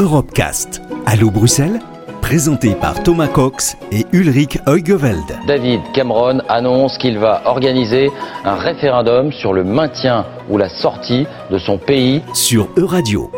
Europecast. Allô Bruxelles? Présenté par Thomas Cox et Ulrich Heugeveld. David Cameron annonce qu'il va organiser un référendum sur le maintien ou la sortie de son pays sur Euradio.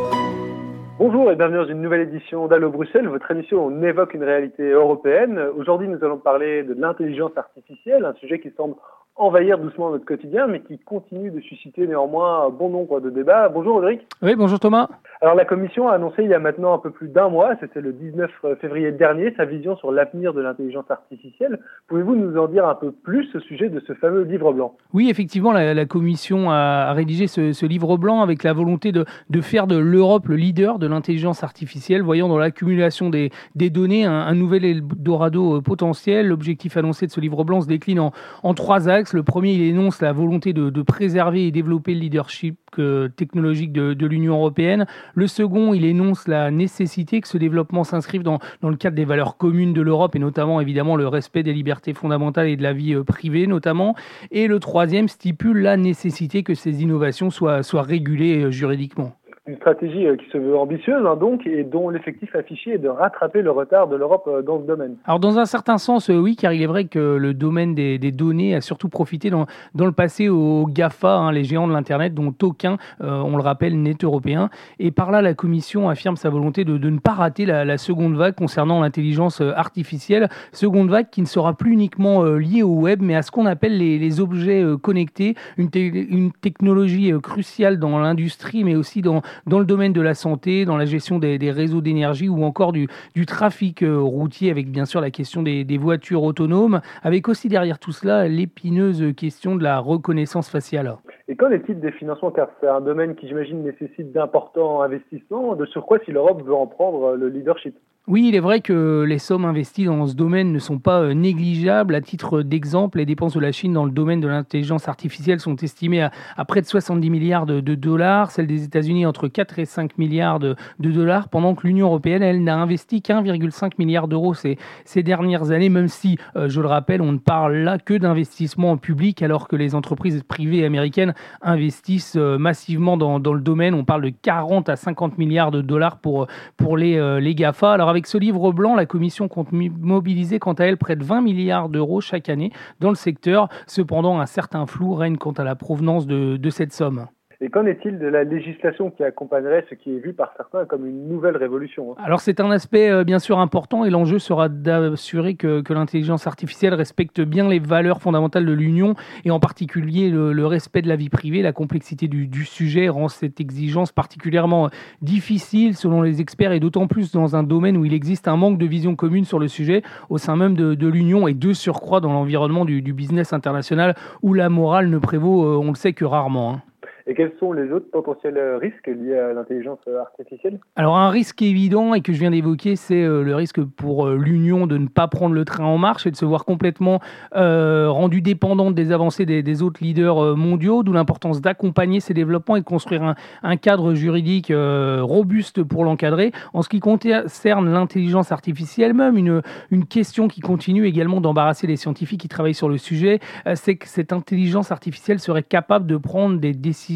Bonjour et bienvenue dans une nouvelle édition d'Allo Bruxelles, votre émission où on évoque une réalité européenne. Aujourd'hui, nous allons parler de l'intelligence artificielle, un sujet qui semble envahir doucement notre quotidien, mais qui continue de susciter néanmoins bon nombre de débats. Bonjour Audric. Oui, bonjour Thomas. Alors la Commission a annoncé il y a maintenant un peu plus d'un mois, c'était le 19 février dernier, sa vision sur l'avenir de l'intelligence artificielle. Pouvez-vous nous en dire un peu plus au sujet de ce fameux livre blanc? Oui, effectivement, la, Commission a, rédigé ce, livre blanc avec la volonté de, de faire de l'Europe le leader de l'intelligence artificielle, voyant dans l'accumulation des, des, données un, un, nouvel Eldorado potentiel. L'objectif annoncé de ce livre blanc se décline en, en trois axes. Le premier, il énonce la volonté de, préserver et développer le leadership euh, technologique de, l'Union européenne. Le second, il énonce la nécessité que ce développement s'inscrive dans, le cadre des valeurs communes de l'Europe et notamment évidemment le respect des libertés fondamentales et de la vie euh, privée notamment. Et le troisième stipule la nécessité que ces innovations soient, régulées euh, juridiquement une stratégie euh, qui se veut ambitieuse, hein, donc, et dont l'effectif affiché est de rattraper le retard de l'Europe euh, dans ce domaine. Alors, dans un certain sens, euh, oui, car il est vrai que le domaine des, données a surtout profité dans, le passé aux GAFA, hein, les géants de l'Internet, dont aucun, on le rappelle, n'est européen. Et par là, la Commission affirme sa volonté de, ne pas rater la, seconde vague concernant l'intelligence artificielle. Seconde vague qui ne sera plus uniquement liée au web, mais à ce qu'on appelle les, objets connectés, une technologie cruciale dans l'industrie, mais aussi dans dans le domaine de la santé, dans la gestion des, réseaux d'énergie ou encore du, trafic euh, routier, avec bien sûr la question des, voitures autonomes, avec aussi derrière tout cela l'épineuse question de la reconnaissance faciale. Et qu'en est-il des financements? Car c'est un domaine qui, j'imagine, nécessite d'importants investissements. De surcroît, si l'Europe veut en prendre le leadership. Oui, il est vrai que les sommes investies dans ce domaine ne sont pas euh, négligeables. À titre d'exemple, les dépenses de la Chine dans le domaine de l'intelligence artificielle sont estimées à, près de 70 milliards de, dollars, celles des États-Unis entre 4 et 5 milliards de, dollars, pendant que l'Union européenne, elle, n'a investi qu'un,5 milliard d'euros ces, dernières années, même si, euh, je le rappelle, on ne parle là que d'investissement public, alors que les entreprises privées américaines investissent euh, massivement dans, le domaine. On parle de 40 à 50 milliards de dollars pour, pour les, les GAFA. Avec ce livre blanc, la Commission compte mobiliser quant à elle près de 20 milliards d'euros chaque année dans le secteur. Cependant, un certain flou règne quant à la provenance de cette somme. Et qu'en est-il de la législation qui accompagnerait ce qui est vu par certains comme une nouvelle révolution hein? Alors c'est un aspect euh, bien sûr important et l'enjeu sera d'assurer que, l'intelligence artificielle respecte bien les valeurs fondamentales de l'Union et en particulier le, respect de la vie privée. La complexité du, sujet rend cette exigence particulièrement difficile selon les experts et d'autant plus dans un domaine où il existe un manque de vision commune sur le sujet au sein même de, l'Union et de surcroît dans l'environnement du, du, business international où la morale ne prévaut, euh, on le sait que rarement. Hein. Et quels sont les autres potentiels risques liés à l'intelligence artificielle? Alors un risque évident et que je viens d'évoquer, c'est euh, le risque pour euh, l'Union de ne pas prendre le train en marche et de se voir complètement euh, rendue dépendante des avancées des, autres leaders mondiaux, d'où l'importance d'accompagner ces développements et de construire un, cadre juridique robuste pour l'encadrer. En ce qui concerne l'intelligence artificielle même, une, une question qui continue également d'embarrasser les scientifiques qui travaillent sur le sujet, c'est que cette intelligence artificielle serait capable de prendre des décisions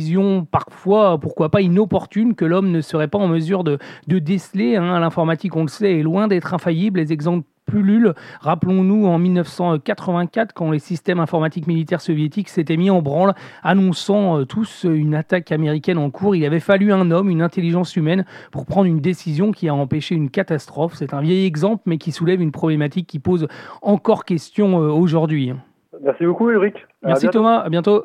parfois, pourquoi pas, inopportunes que l'homme ne serait pas en mesure de, déceler. Hein. L'informatique, on le sait, est loin d'être infaillible. Les exemples pullulent. Rappelons-nous en 1984 quand les systèmes informatiques militaires soviétiques s'étaient mis en branle, annonçant euh, tous une attaque américaine en cours. Il avait fallu un homme, une intelligence humaine pour prendre une décision qui a empêché une catastrophe. C'est un vieil exemple, mais qui soulève une problématique qui pose encore question euh, aujourd'hui. Merci beaucoup Ulrich. Merci Thomas, à bientôt.